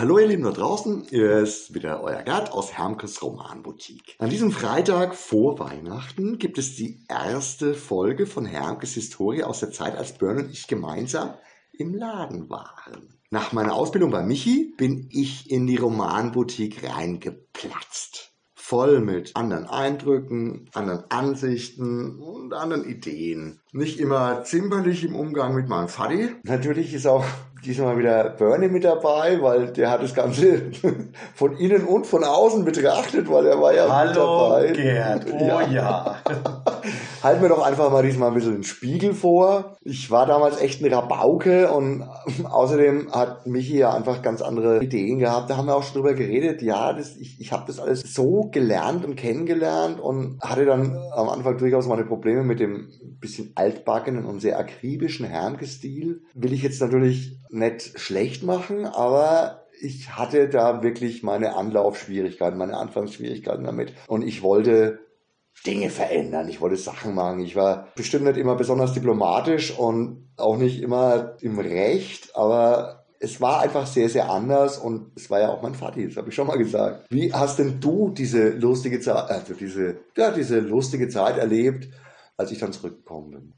Hallo ihr Lieben da draußen, hier ist wieder euer Gerd aus Hermkes Romanboutique. An diesem Freitag vor Weihnachten gibt es die erste Folge von Hermkes Historie aus der Zeit, als Björn und ich gemeinsam im Laden waren. Nach meiner Ausbildung bei Michi bin ich in die Romanboutique reingeplatzt. Voll mit anderen Eindrücken, anderen Ansichten und anderen Ideen. Nicht immer zimperlich im Umgang mit meinem Vati. Natürlich ist auch diesmal wieder Bernie mit dabei, weil der hat das Ganze von innen und von außen betrachtet, weil er war ja Hallo, mit dabei. Gerd. Oh ja. ja. Halten wir doch einfach mal diesmal ein bisschen den Spiegel vor. Ich war damals echt ein Rabauke und außerdem hat Michi ja einfach ganz andere Ideen gehabt. Da haben wir auch schon drüber geredet. Ja, das, ich, ich habe das alles so gelernt und kennengelernt und hatte dann am Anfang durchaus meine Probleme mit dem bisschen altbackenen und sehr akribischen Hermke-Stil. Will ich jetzt natürlich nicht schlecht machen, aber ich hatte da wirklich meine Anlaufschwierigkeiten, meine Anfangsschwierigkeiten damit. Und ich wollte Dinge verändern, ich wollte Sachen machen. Ich war bestimmt nicht immer besonders diplomatisch und auch nicht immer im Recht, aber es war einfach sehr, sehr anders und es war ja auch mein Vati, das habe ich schon mal gesagt. Wie hast denn du diese lustige Zeit, also diese, ja, diese lustige Zeit erlebt, als ich dann zurückgekommen bin?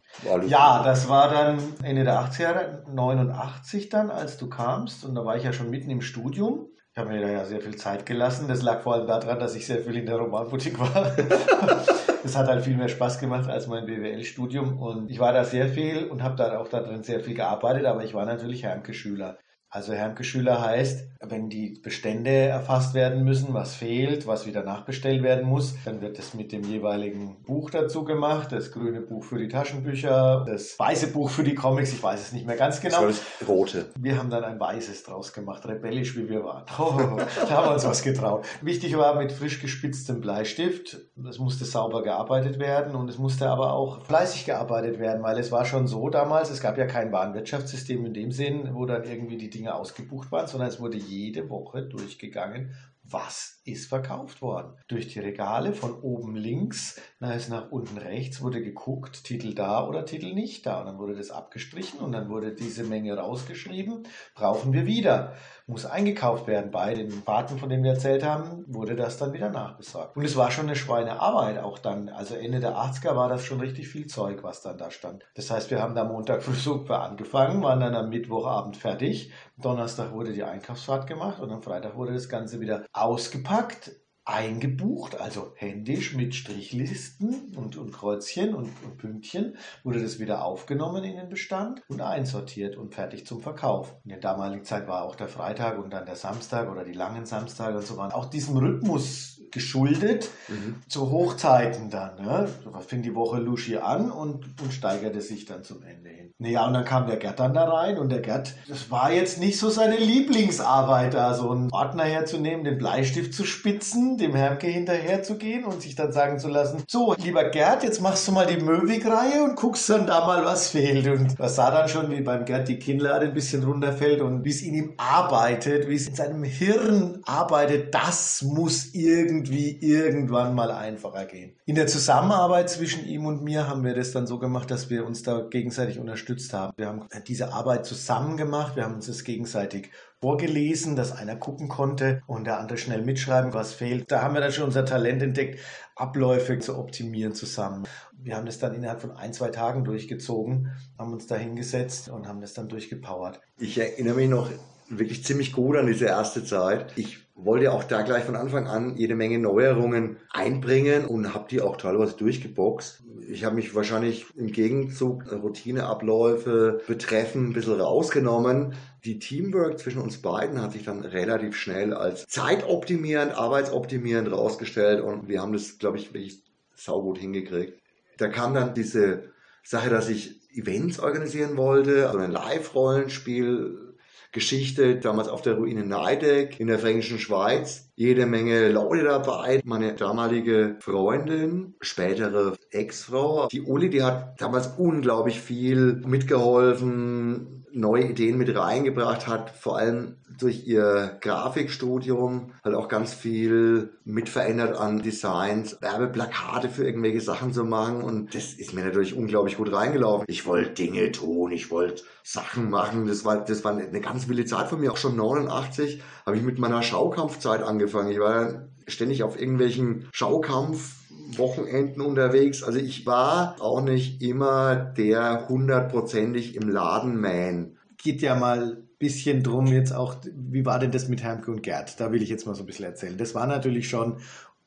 Ja, das war dann Ende der 80er Jahre, 89 dann, als du kamst und da war ich ja schon mitten im Studium. Ich habe mir da ja sehr viel Zeit gelassen. Das lag vor allem daran, dass ich sehr viel in der Romanboutique war. das hat halt viel mehr Spaß gemacht als mein BWL-Studium. Und ich war da sehr viel und habe da auch da drin sehr viel gearbeitet, aber ich war natürlich Hermke-Schüler. Also Hermke-Schüler heißt, wenn die Bestände erfasst werden müssen, was fehlt, was wieder nachbestellt werden muss, dann wird das mit dem jeweiligen Buch dazu gemacht. Das grüne Buch für die Taschenbücher, das weiße Buch für die Comics, ich weiß es nicht mehr ganz genau. Das rote. Wir haben dann ein weißes draus gemacht, rebellisch wie wir waren. Oh, da haben wir uns was getraut. Wichtig war mit frisch gespitztem Bleistift. Es musste sauber gearbeitet werden und es musste aber auch fleißig gearbeitet werden, weil es war schon so damals, es gab ja kein Warenwirtschaftssystem in dem Sinn, wo dann irgendwie die Dinge ausgebucht waren, sondern es wurde jede Woche durchgegangen, was ist verkauft worden. Durch die Regale von oben links nach, nach unten rechts wurde geguckt, Titel da oder Titel nicht da. Und dann wurde das abgestrichen und dann wurde diese Menge rausgeschrieben. Brauchen wir wieder. Muss eingekauft werden. Bei den Fahrten, von denen wir erzählt haben, wurde das dann wieder nachbesorgt. Und es war schon eine Schweinearbeit auch dann. Also Ende der 80er war das schon richtig viel Zeug, was dann da stand. Das heißt, wir haben da Montag früh super angefangen, waren dann am Mittwochabend fertig. Donnerstag wurde die Einkaufsfahrt gemacht und am Freitag wurde das Ganze wieder ausgepackt, eingebucht, also händisch mit Strichlisten und, und Kreuzchen und, und, Pünktchen, wurde das wieder aufgenommen in den Bestand und einsortiert und fertig zum Verkauf. In der damaligen Zeit war auch der Freitag und dann der Samstag oder die langen Samstage und so waren auch diesem Rhythmus geschuldet mhm. zu Hochzeiten dann. Ne? fing die Woche Lushi an und, und steigerte sich dann zum Ende hin. Naja, und dann kam der Gerd dann da rein und der Gerd, das war jetzt nicht so seine Lieblingsarbeit, da so einen Ordner herzunehmen, den Bleistift zu spitzen, dem Hermke hinterher zu gehen und sich dann sagen zu lassen, so, lieber Gerd, jetzt machst du mal die Möwig-Reihe und guckst dann da mal, was fehlt. Und das sah dann schon, wie beim Gerd die Kinnlade ein bisschen runterfällt und wie es in ihm arbeitet, wie es in seinem Hirn arbeitet, das muss irgendwie irgendwie irgendwann mal einfacher gehen. In der Zusammenarbeit zwischen ihm und mir haben wir das dann so gemacht, dass wir uns da gegenseitig unterstützt haben. Wir haben diese Arbeit zusammen gemacht, wir haben uns das gegenseitig vorgelesen, dass einer gucken konnte und der andere schnell mitschreiben, was fehlt. Da haben wir dann schon unser Talent entdeckt, Abläufe zu optimieren zusammen. Wir haben das dann innerhalb von ein, zwei Tagen durchgezogen, haben uns da hingesetzt und haben das dann durchgepowert. Ich erinnere mich noch wirklich ziemlich gut an diese erste Zeit. Ich wollte auch da gleich von Anfang an jede Menge Neuerungen einbringen und habe die auch teilweise durchgeboxt. Ich habe mich wahrscheinlich im Gegenzug Routineabläufe betreffen ein bisschen rausgenommen. Die Teamwork zwischen uns beiden hat sich dann relativ schnell als zeitoptimierend, arbeitsoptimierend rausgestellt und wir haben das, glaube ich, wirklich saugut hingekriegt. Da kam dann diese Sache, dass ich Events organisieren wollte, also ein Live-Rollenspiel Geschichte, damals auf der Ruine Neideck in der fränkischen Schweiz. Jede Menge Leute dabei. Meine damalige Freundin, spätere Ex-Frau, die Uli, die hat damals unglaublich viel mitgeholfen, neue Ideen mit reingebracht hat, vor allem durch ihr Grafikstudium, halt auch ganz viel mitverändert an Designs, Werbeplakate für irgendwelche Sachen zu machen und das ist mir natürlich unglaublich gut reingelaufen. Ich wollte Dinge tun, ich wollte Sachen machen, das war, das war eine ganz wilde Zeit von mir, auch schon 89 habe ich mit meiner Schaukampfzeit angefangen. Ich war ständig auf irgendwelchen Schaukampf Wochenenden unterwegs. Also ich war auch nicht immer der hundertprozentig im Laden Man. Geht ja mal ein bisschen drum jetzt auch, wie war denn das mit Hermke und Gerd? Da will ich jetzt mal so ein bisschen erzählen. Das war natürlich schon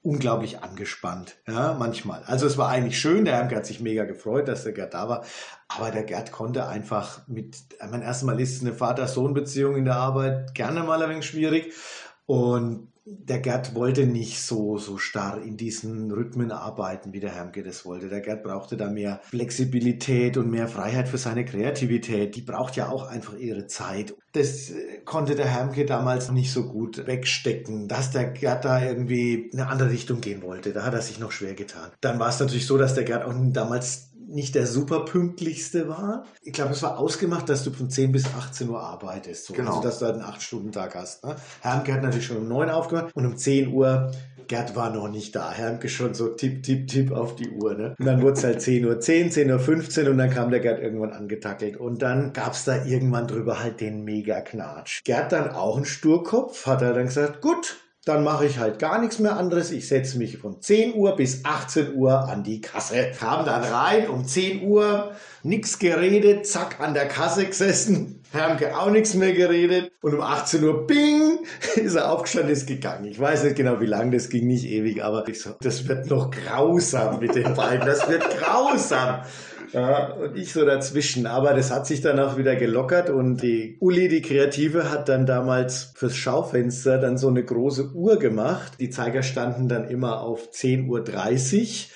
unglaublich angespannt, ja, manchmal. Also es war eigentlich schön, der Hermke hat sich mega gefreut, dass der Gerd da war, aber der Gerd konnte einfach mit, ich meine, erstmal ist eine Vater-Sohn-Beziehung in der Arbeit gerne mal ein wenig schwierig und der Gerd wollte nicht so, so starr in diesen Rhythmen arbeiten, wie der Hermke das wollte. Der Gerd brauchte da mehr Flexibilität und mehr Freiheit für seine Kreativität. Die braucht ja auch einfach ihre Zeit. Das äh, konnte der Hermke damals nicht so gut wegstecken, dass der Gerd da irgendwie in eine andere Richtung gehen wollte. Da hat er sich noch schwer getan. Dann war es natürlich so, dass der Gerd auch damals nicht der super pünktlichste war. Ich glaube, es war ausgemacht, dass du von 10 bis 18 Uhr arbeitest. So. Genau. Also, dass du halt einen 8-Stunden-Tag hast. Ne? Hermke hat natürlich schon um 9 aufgehört und um 10 Uhr Gerd war noch nicht da. Hermke schon so tipp, tipp, tipp auf die Uhr. Ne? Und dann wurde es halt 10 Uhr 10, 10 Uhr 15 und dann kam der Gerd irgendwann angetackelt. Und dann gab es da irgendwann drüber halt den Mega-Knatsch. Gerd dann auch ein Sturkopf, hat er dann gesagt, gut, dann mache ich halt gar nichts mehr anderes. Ich setze mich von 10 Uhr bis 18 Uhr an die Kasse. Kam dann rein um 10 Uhr, nix geredet, zack, an der Kasse gesessen. Hermke auch nichts mehr geredet. Und um 18 Uhr, bing, ist er aufgestanden, ist gegangen. Ich weiß nicht genau, wie lange das ging, nicht ewig, aber ich so, das wird noch grausam mit den beiden. Das wird grausam. Ja, und ich so dazwischen. Aber das hat sich dann auch wieder gelockert und die Uli, die Kreative, hat dann damals fürs Schaufenster dann so eine große Uhr gemacht. Die Zeiger standen dann immer auf 10.30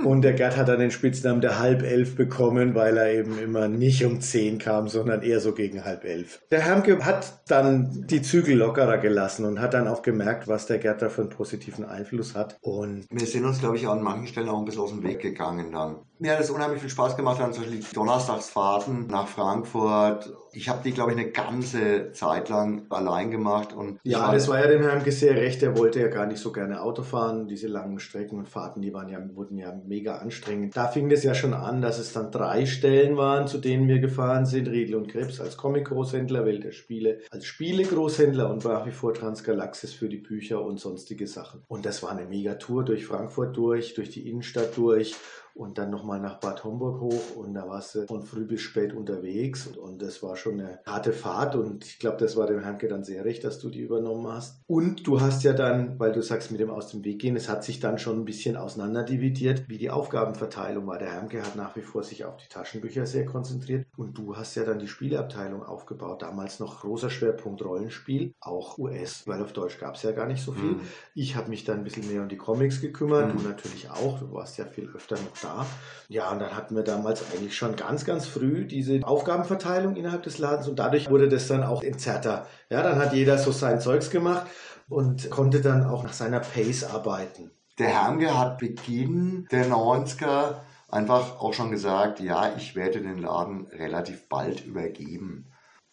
Uhr und der Gerd hat dann den Spitznamen der halb elf bekommen, weil er eben immer nicht um 10 kam, sondern eher so gegen halb elf. Der Hermke hat dann die Zügel lockerer gelassen und hat dann auch gemerkt, was der Gerd da für einen positiven Einfluss hat. Und Wir sind uns, glaube ich, an manchen Stellen auch ein bisschen aus dem Weg gegangen dann. Mir hat es unheimlich viel Spaß gemacht, dann zum Beispiel die Donnerstagsfahrten nach Frankfurt. Ich habe die, glaube ich, eine ganze Zeit lang allein gemacht. Und Ja, das war ja dem Herrn sehr recht. Er wollte ja gar nicht so gerne Auto fahren. Diese langen Strecken und Fahrten, die waren ja, wurden ja mega anstrengend. Da fing das ja schon an, dass es dann drei Stellen waren, zu denen wir gefahren sind. Riedel und Krebs als Comic-Großhändler, Welt der Spiele als Spiele-Großhändler und nach wie vor Transgalaxis für die Bücher und sonstige Sachen. Und das war eine mega Tour durch Frankfurt durch, durch die Innenstadt durch und dann nochmal nach Bad Homburg hoch und da warst du von früh bis spät unterwegs und, und das war schon eine harte Fahrt und ich glaube, das war dem Herrnke dann sehr recht, dass du die übernommen hast. Und du hast ja dann, weil du sagst mit dem aus dem Weg gehen, es hat sich dann schon ein bisschen auseinanderdividiert, wie die Aufgabenverteilung war. Der Hermke hat nach wie vor sich auf die Taschenbücher sehr konzentriert und du hast ja dann die Spieleabteilung aufgebaut. Damals noch großer Schwerpunkt Rollenspiel, auch US, weil auf Deutsch gab es ja gar nicht so viel. Mhm. Ich habe mich dann ein bisschen mehr um die Comics gekümmert, Mhm. du natürlich auch, du warst ja viel öfter noch da. Ja, und dann hatten wir damals eigentlich schon ganz, ganz früh diese Aufgabenverteilung innerhalb des Ladens und dadurch wurde das dann auch entzerrter. Ja, dann hat jeder so sein Zeugs gemacht und konnte dann auch nach seiner Pace arbeiten. Der Hermge hat Beginn der 90er einfach auch schon gesagt, ja, ich werde den Laden relativ bald übergeben.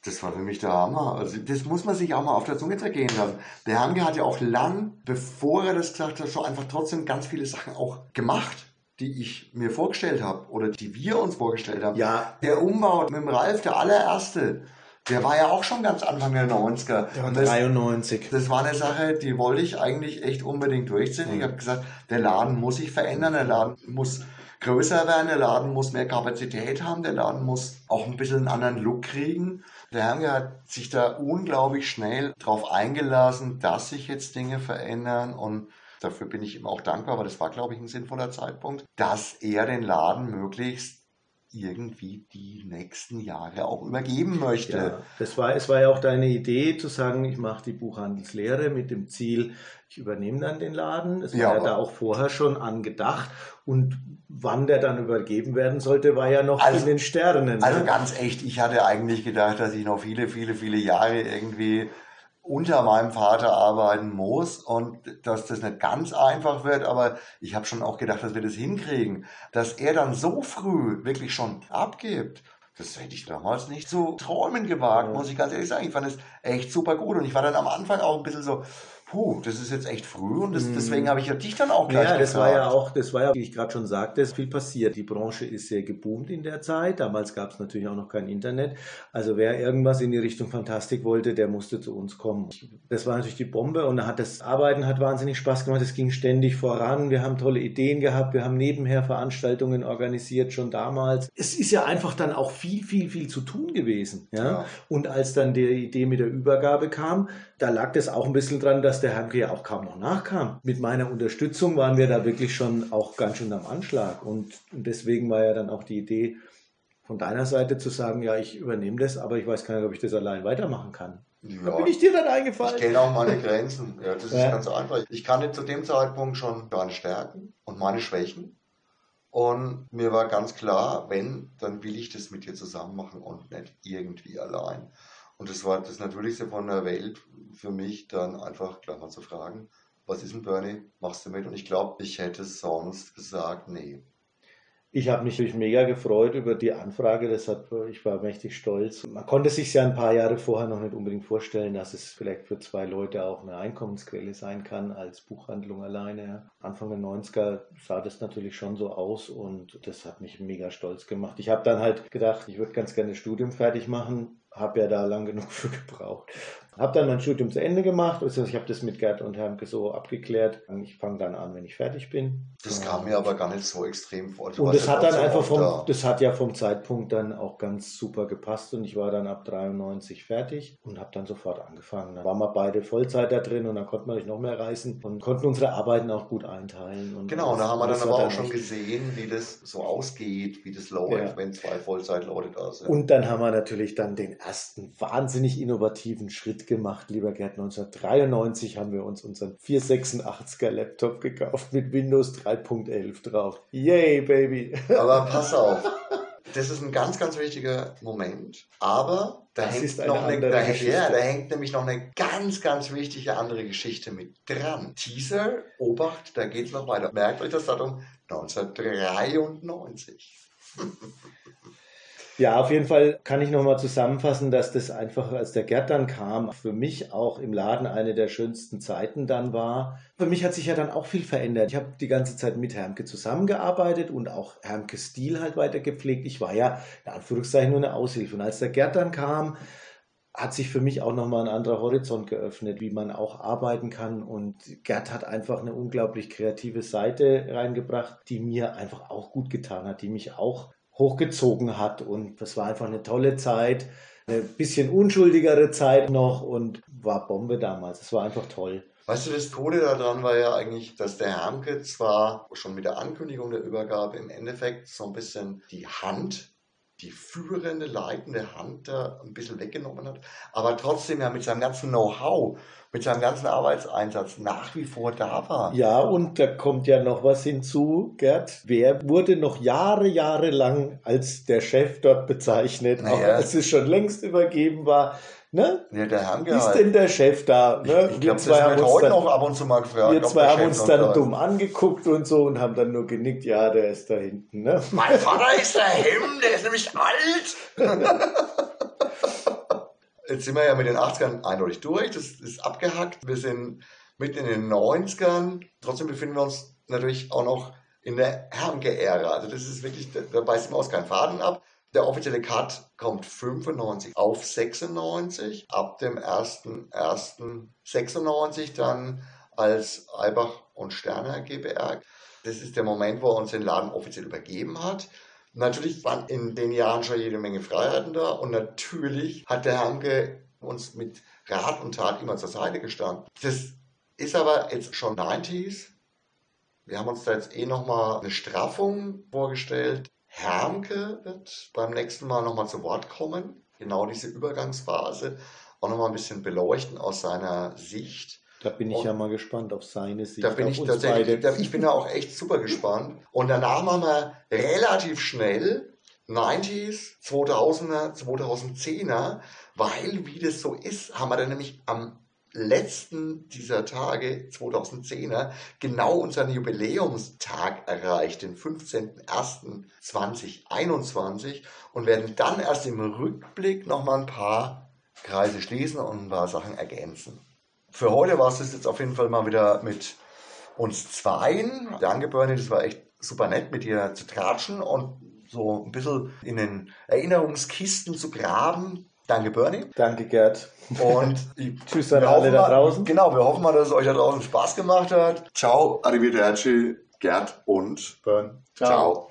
Das war für mich der Hammer. Also das muss man sich auch mal auf der Zunge zergehen lassen. Der Hermge hat ja auch lang, bevor er das gesagt hat, schon einfach trotzdem ganz viele Sachen auch gemacht, die ich mir vorgestellt habe oder die wir uns vorgestellt haben. Ja, Der Umbau mit dem Ralf, der allererste, der war ja auch schon ganz Anfang der 90er. der war Und das- 93. das war eine Sache, die wollte ich eigentlich echt unbedingt durchziehen. Ich habe gesagt, der Laden muss sich verändern, der Laden muss größer werden, der Laden muss mehr Kapazität haben, der Laden muss auch ein bisschen einen anderen Look kriegen. Der Herr hat sich da unglaublich schnell darauf eingelassen, dass sich jetzt Dinge verändern und dafür bin ich ihm auch dankbar, aber das war, glaube ich, ein sinnvoller Zeitpunkt, dass er den Laden möglichst irgendwie die nächsten Jahre auch übergeben möchte. Ja, das war, es war ja auch deine Idee zu sagen, ich mache die Buchhandelslehre mit dem Ziel, ich übernehme dann den Laden. Es war Ja. ja, da auch vorher schon angedacht. Und wann der dann übergeben werden sollte, war ja noch Also- in den Sternen. Also ne? ganz echt, ich hatte eigentlich gedacht, dass ich noch viele, viele, viele Jahre irgendwie unter meinem Vater arbeiten muss und dass das nicht ganz einfach wird, aber ich habe schon auch gedacht, dass wir das hinkriegen. Dass er dann so früh wirklich schon abgibt, das hätte ich damals nicht zu träumen gewagt, muss ich ganz ehrlich sagen. Ich fand es echt super gut und ich war dann am Anfang auch ein bisschen so, puh, das ist jetzt echt früh und das, mhm. deswegen habe ich ja dich dann auch gleich Ja, das gefragt. war ja auch, das war ja, wie ich gerade schon sagte, viel passiert. Die Branche ist sehr geboomt in der Zeit. Damals gab es natürlich auch noch kein Internet. Also wer irgendwas in die Richtung Fantastik wollte, der musste zu uns kommen. Das war natürlich die Bombe und hat das Arbeiten hat wahnsinnig Spaß gemacht. Es ging ständig voran. Wir haben tolle Ideen gehabt. Wir haben nebenher Veranstaltungen organisiert schon damals. Es ist ja einfach dann auch viel, viel, viel zu tun gewesen. Ja? ja. Und als dann die Idee mit der Übergabe kam, da lag das auch ein bisschen dran, dass der Hermke ja auch kaum noch nachkam. Mit meiner Unterstützung waren wir da wirklich schon auch ganz schön am Anschlag. Und deswegen war ja dann auch die Idee von deiner Seite zu sagen, ja, ich übernehme das, aber ich weiß gar nicht, ob ich das allein weitermachen kann. Ja, da bin ich dir dann eingefallen. Ich kenne auch meine Grenzen. Ja, das ja. ist ganz einfach. Ich kannte zu dem Zeitpunkt schon meine Stärken und meine Schwächen. Und mir war ganz klar, wenn, dann will ich das mit dir zusammen machen und nicht irgendwie allein. Und das war das Natürlichste von der Welt für mich, dann einfach gleich mal zu fragen, was ist denn Bernie, machst du mit? Und ich glaube, ich hätte sonst gesagt, nee. Ich habe mich natürlich mega gefreut über die Anfrage. Das hat, ich war mächtig stolz. Man konnte sich ja ein paar Jahre vorher noch nicht unbedingt vorstellen, dass es vielleicht für zwei Leute auch eine Einkommensquelle sein kann als Buchhandlung alleine. Anfang der 90er sah das natürlich schon so aus und das hat mich mega stolz gemacht. Ich habe dann halt gedacht, ich würde ganz gerne das Studium fertig machen, habe ja da lang genug für gebraucht habe dann mein Studium zu Ende gemacht. Also ich habe das mit Gerd und Hermke so abgeklärt. Ich fange dann an, wenn ich fertig bin. Das kam mir aber gar nicht so extrem vor. Du und das hat dann einfach vom, da. das hat ja vom Zeitpunkt dann auch ganz super gepasst und ich war dann ab 93 fertig und habe dann sofort angefangen. Da waren wir beide Vollzeit da drin und dann konnten wir nicht noch mehr reisen und konnten unsere Arbeiten auch gut einteilen. Und genau, da haben wir dann aber auch schon gesehen, wie das so ausgeht, wie das läuft, ja. wenn zwei Vollzeitleute da sind. Und dann haben wir natürlich dann den ersten wahnsinnig innovativen Schritt gemacht, lieber Gerd. 1993 haben wir uns unseren 486er Laptop gekauft mit Windows 3.11 drauf. Yay, Baby! Aber pass auf. Das ist ein ganz, ganz wichtiger Moment. Aber da, hängt, noch eine, da, ja, da hängt nämlich noch eine ganz, ganz wichtige andere Geschichte mit dran. Teaser, Obacht, da geht es noch weiter. Merkt euch das Datum 1993. Ja, auf jeden Fall kann ich nochmal zusammenfassen, dass das einfach, als der Gerd dann kam, für mich auch im Laden eine der schönsten Zeiten dann war. Für mich hat sich ja dann auch viel verändert. Ich habe die ganze Zeit mit Hermke zusammengearbeitet und auch Hermkes Stil halt weiter gepflegt. Ich war ja in Anführungszeichen nur eine Aushilfe. Und als der Gerd dann kam, hat sich für mich auch nochmal ein anderer Horizont geöffnet, wie man auch arbeiten kann. Und Gerd hat einfach eine unglaublich kreative Seite reingebracht, die mir einfach auch gut getan hat, die mich auch hochgezogen hat. Und das war einfach eine tolle Zeit, eine bisschen unschuldigere Zeit noch und war Bombe damals. Es war einfach toll. Weißt du, das Coole daran war ja eigentlich, dass der Hermke zwar schon mit der Ankündigung der Übergabe im Endeffekt so ein bisschen die Hand die führende, leitende Hand da ein bisschen weggenommen hat, aber trotzdem ja mit seinem ganzen Know-how, mit seinem ganzen Arbeitseinsatz nach wie vor da war. Ja, und da kommt ja noch was hinzu, Gerd. Wer wurde noch Jahre, Jahre lang als der Chef dort bezeichnet, naja. auch als es schon längst übergeben war? Ne? Ja, der Hamke ist denn der Chef da? Ne? Ich, ich glaube, das wird heute dann, noch ab und zu mal gefragt. Wir zwei haben uns dann dumm angeguckt und so und haben dann nur genickt, ja, der ist da hinten. Ne? Mein Vater ist der Hemm, der ist nämlich alt. Jetzt sind wir ja mit den 80ern eindeutig durch, das ist abgehackt. Wir sind mitten in den 90ern. Trotzdem befinden wir uns natürlich auch noch in der Hermke-Ära. Also das ist wirklich, da beißt ihm aus kein Faden ab. Der offizielle Cut kommt 95 auf 96. Ab dem 1.1.96 dann als Albach und Sterner GBR. Das ist der Moment, wo er uns den Laden offiziell übergeben hat. Natürlich waren in den Jahren schon jede Menge Freiheiten da und natürlich hat der Hamke uns mit Rat und Tat immer zur Seite gestanden. Das ist aber jetzt schon 90s. Wir haben uns da jetzt eh nochmal eine Straffung vorgestellt. Hermke wird beim nächsten Mal nochmal zu Wort kommen. Genau diese Übergangsphase auch nochmal ein bisschen beleuchten aus seiner Sicht. Da bin ich und ja mal gespannt auf seine Sicht. Da bin ich tatsächlich, da, ich bin da auch echt super gespannt. Und danach machen wir relativ schnell 90s, 2000er, 2010er, weil wie das so ist, haben wir dann nämlich am letzten dieser Tage 2010er genau unseren Jubiläumstag erreicht, den 15.01.2021 und werden dann erst im Rückblick nochmal ein paar Kreise schließen und ein paar Sachen ergänzen. Für heute war es jetzt auf jeden Fall mal wieder mit uns zweien. Danke Bernie, das war echt super nett mit dir zu tratschen und so ein bisschen in den Erinnerungskisten zu graben. Danke Bernie. Danke Gerd. Und Tschüss an alle da draußen. Genau, wir hoffen mal, dass es euch da draußen Spaß gemacht hat. Ciao, arrivederci, Gerd und Bern. Ciao. Ciao.